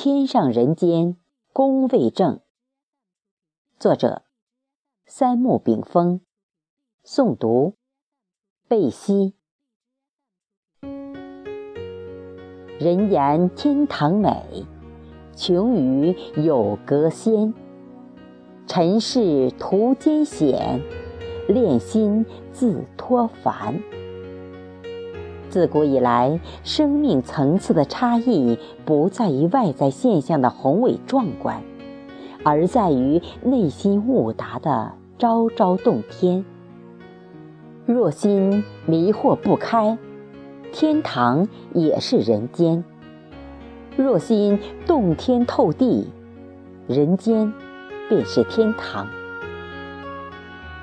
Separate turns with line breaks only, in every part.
天上人间宫位正。作者：三木炳峰。诵读：贝西。人言天堂美，穷于有隔仙。尘世途艰险，炼心自脱凡。自古以来，生命层次的差异不在于外在现象的宏伟壮观，而在于内心悟达的昭昭洞天。若心迷惑不开，天堂也是人间；若心洞天透地，人间便是天堂。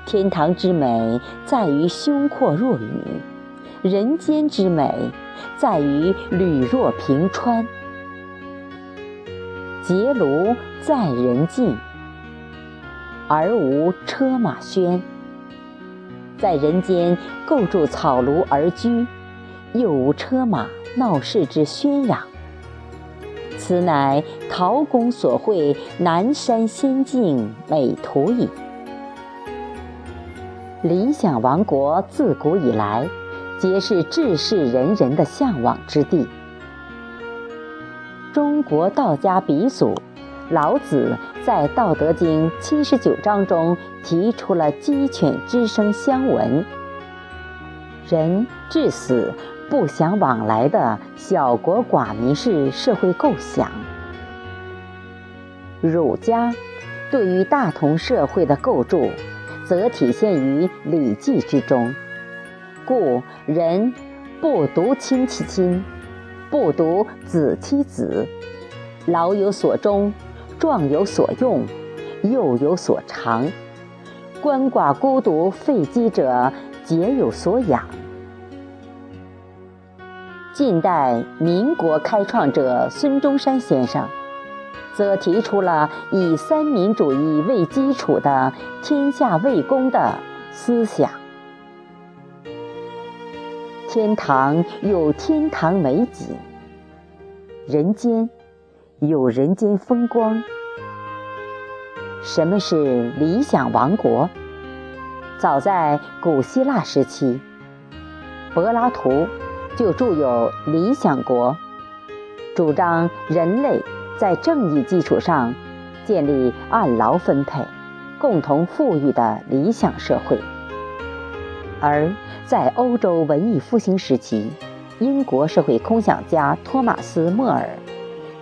天堂之美在于胸阔若宇。人间之美，在于履若平川。结庐在人境，而无车马喧。在人间构筑草庐而居，又无车马闹市之喧嚷。此乃陶公所绘南山仙境美图矣。理想王国自古以来。皆是治世人人的向往之地。中国道家鼻祖老子在《道德经》七十九章中提出了鸡犬之声相闻，人至死不相往来的小国寡民式社会构想。儒家对于大同社会的构筑，则体现于《礼记》之中。故人不独亲其亲，不独子其子，老有所终，壮有所用，幼有所长，鳏寡孤独废疾者皆有所养。近代民国开创者孙中山先生，则提出了以三民主义为基础的“天下为公”的思想。天堂有天堂美景，人间有人间风光。什么是理想王国？早在古希腊时期，柏拉图就著有《理想国》，主张人类在正义基础上建立按劳分配、共同富裕的理想社会。而在欧洲文艺复兴时期，英国社会空想家托马斯·莫尔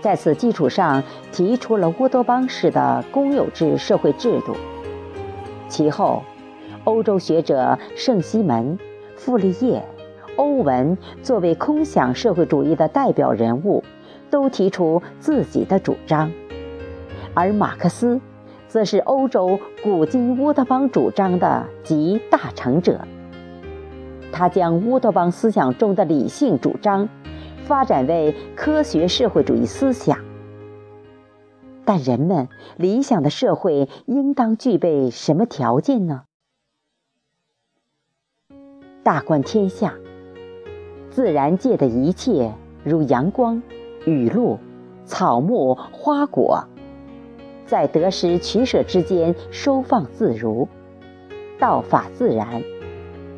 在此基础上提出了乌托邦式的公有制社会制度。其后，欧洲学者圣西门、傅立叶、欧文作为空想社会主义的代表人物，都提出自己的主张，而马克思则是欧洲古今乌托邦主张的集大成者。他将乌托邦思想中的理性主张发展为科学社会主义思想。但人们理想的社会应当具备什么条件呢？大观天下，自然界的一切，如阳光、雨露、草木、花果，在得失取舍之间收放自如，道法自然。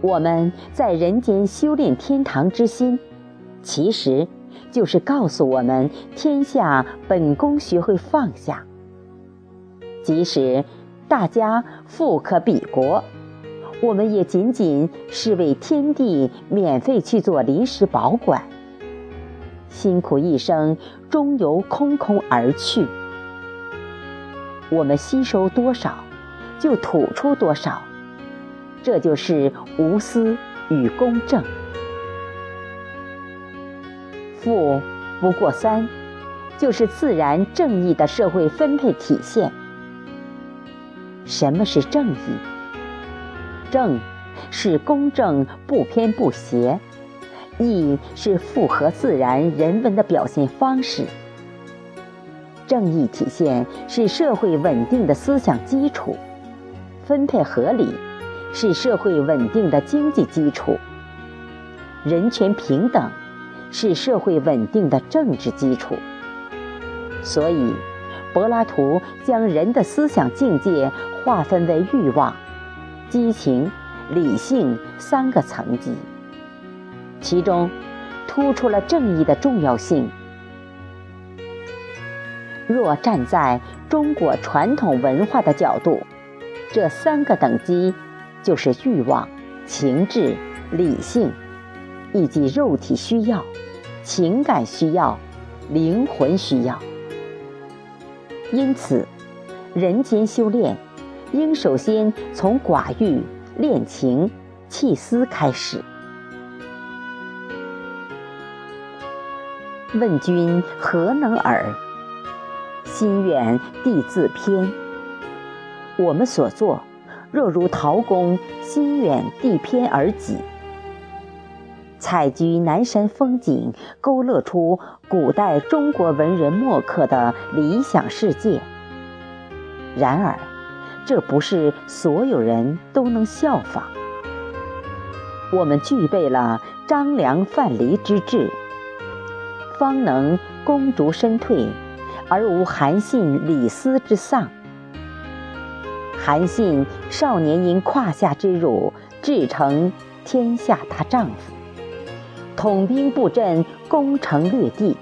我们在人间修炼天堂之心，其实就是告诉我们：天下本宫学会放下。即使大家富可比国，我们也仅仅是为天地免费去做临时保管，辛苦一生，终由空空而去。我们吸收多少，就吐出多少。这就是无私与公正。富不过三，就是自然正义的社会分配体现。什么是正义？正是公正不偏不斜，义是符合自然人文的表现方式。正义体现是社会稳定的思想基础，分配合理。是社会稳定的经济基础，人权平等是社会稳定的政治基础，所以，柏拉图将人的思想境界划分为欲望、激情、理性三个层级，其中突出了正义的重要性。若站在中国传统文化的角度，这三个等级就是欲望、情志、理性，以及肉体需要、情感需要、灵魂需要。因此，人间修炼应首先从寡欲、恋情、弃思开始。问君何能尔？心远地自偏。我们所作，若如陶公心远地偏而己，采集南山风景，勾勒出古代中国文人墨客的理想世界。然而，这不是所有人都能效仿。我们具备了张良范蠡之志，方能攻逐身退。而无韩信、李斯之丧。韩信少年因胯下之辱，志成天下大丈夫，统兵布阵，攻城略地，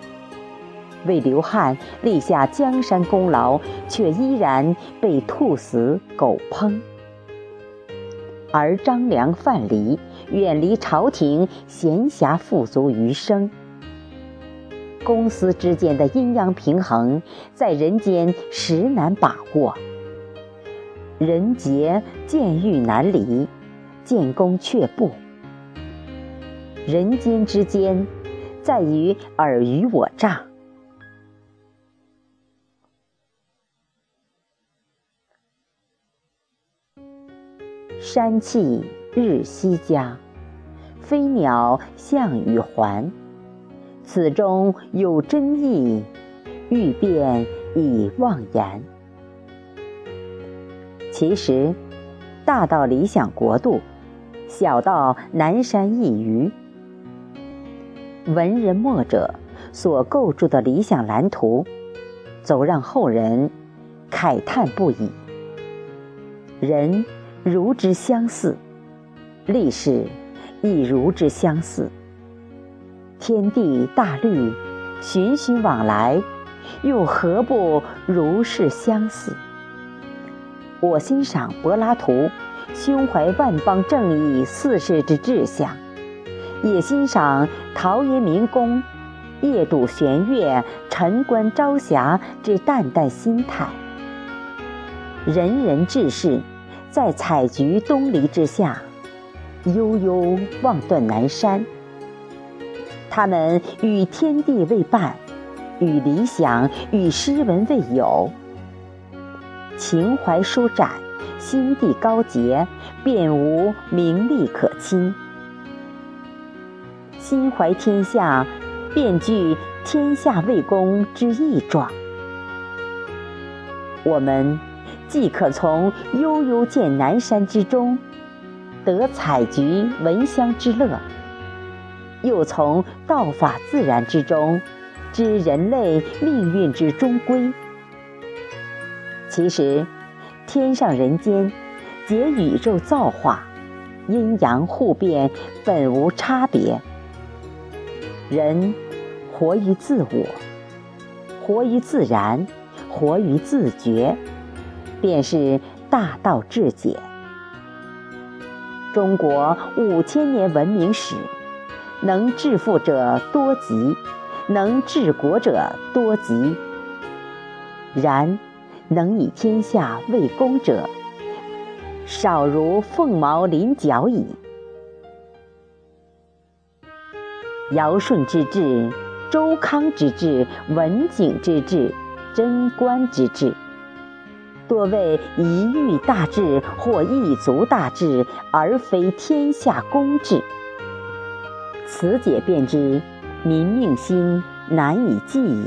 为刘汉立下江山功劳，却依然被兔死狗烹。而张良、范蠡远离朝廷，闲暇富足余生。公私之间的阴阳平衡，在人间实难把握。人杰见欲难离，见功却步。人间之间，在于尔虞我诈。山气日夕佳，飞鸟向雨还。此中有真意，欲辨已忘言。其实，大到理想国度，小到南山一隅，文人墨者所构筑的理想蓝图，总让后人慨叹不已。人如之相似，历史亦如之相似。天地大律，循循往来，又何不如是相似？我欣赏柏拉图胸怀万邦正义四世之志向，也欣赏陶渊明公夜睹弦月、晨观朝霞之淡淡心态。仁人志士在采菊东篱之下，悠悠望断南山。他们与天地为伴，与理想、与诗文为友，情怀舒展，心地高洁，便无名利可亲。心怀天下，便具天下为公之义状。我们既可从悠悠见南山之中，得采菊闻香之乐。又从道法自然之中，知人类命运之终归。其实，天上人间，皆宇宙造化，阴阳互变，本无差别。人活于自我，活于自然，活于自觉，便是大道至简。中国五千年文明史。能致富者多极，能治国者多极。然，能以天下为公者，少如凤毛麟角矣。尧舜之治，周康之治，文景之治，贞观之治，多为一域大治或一族大治，而非天下公治。此解便知，民命心难以计矣。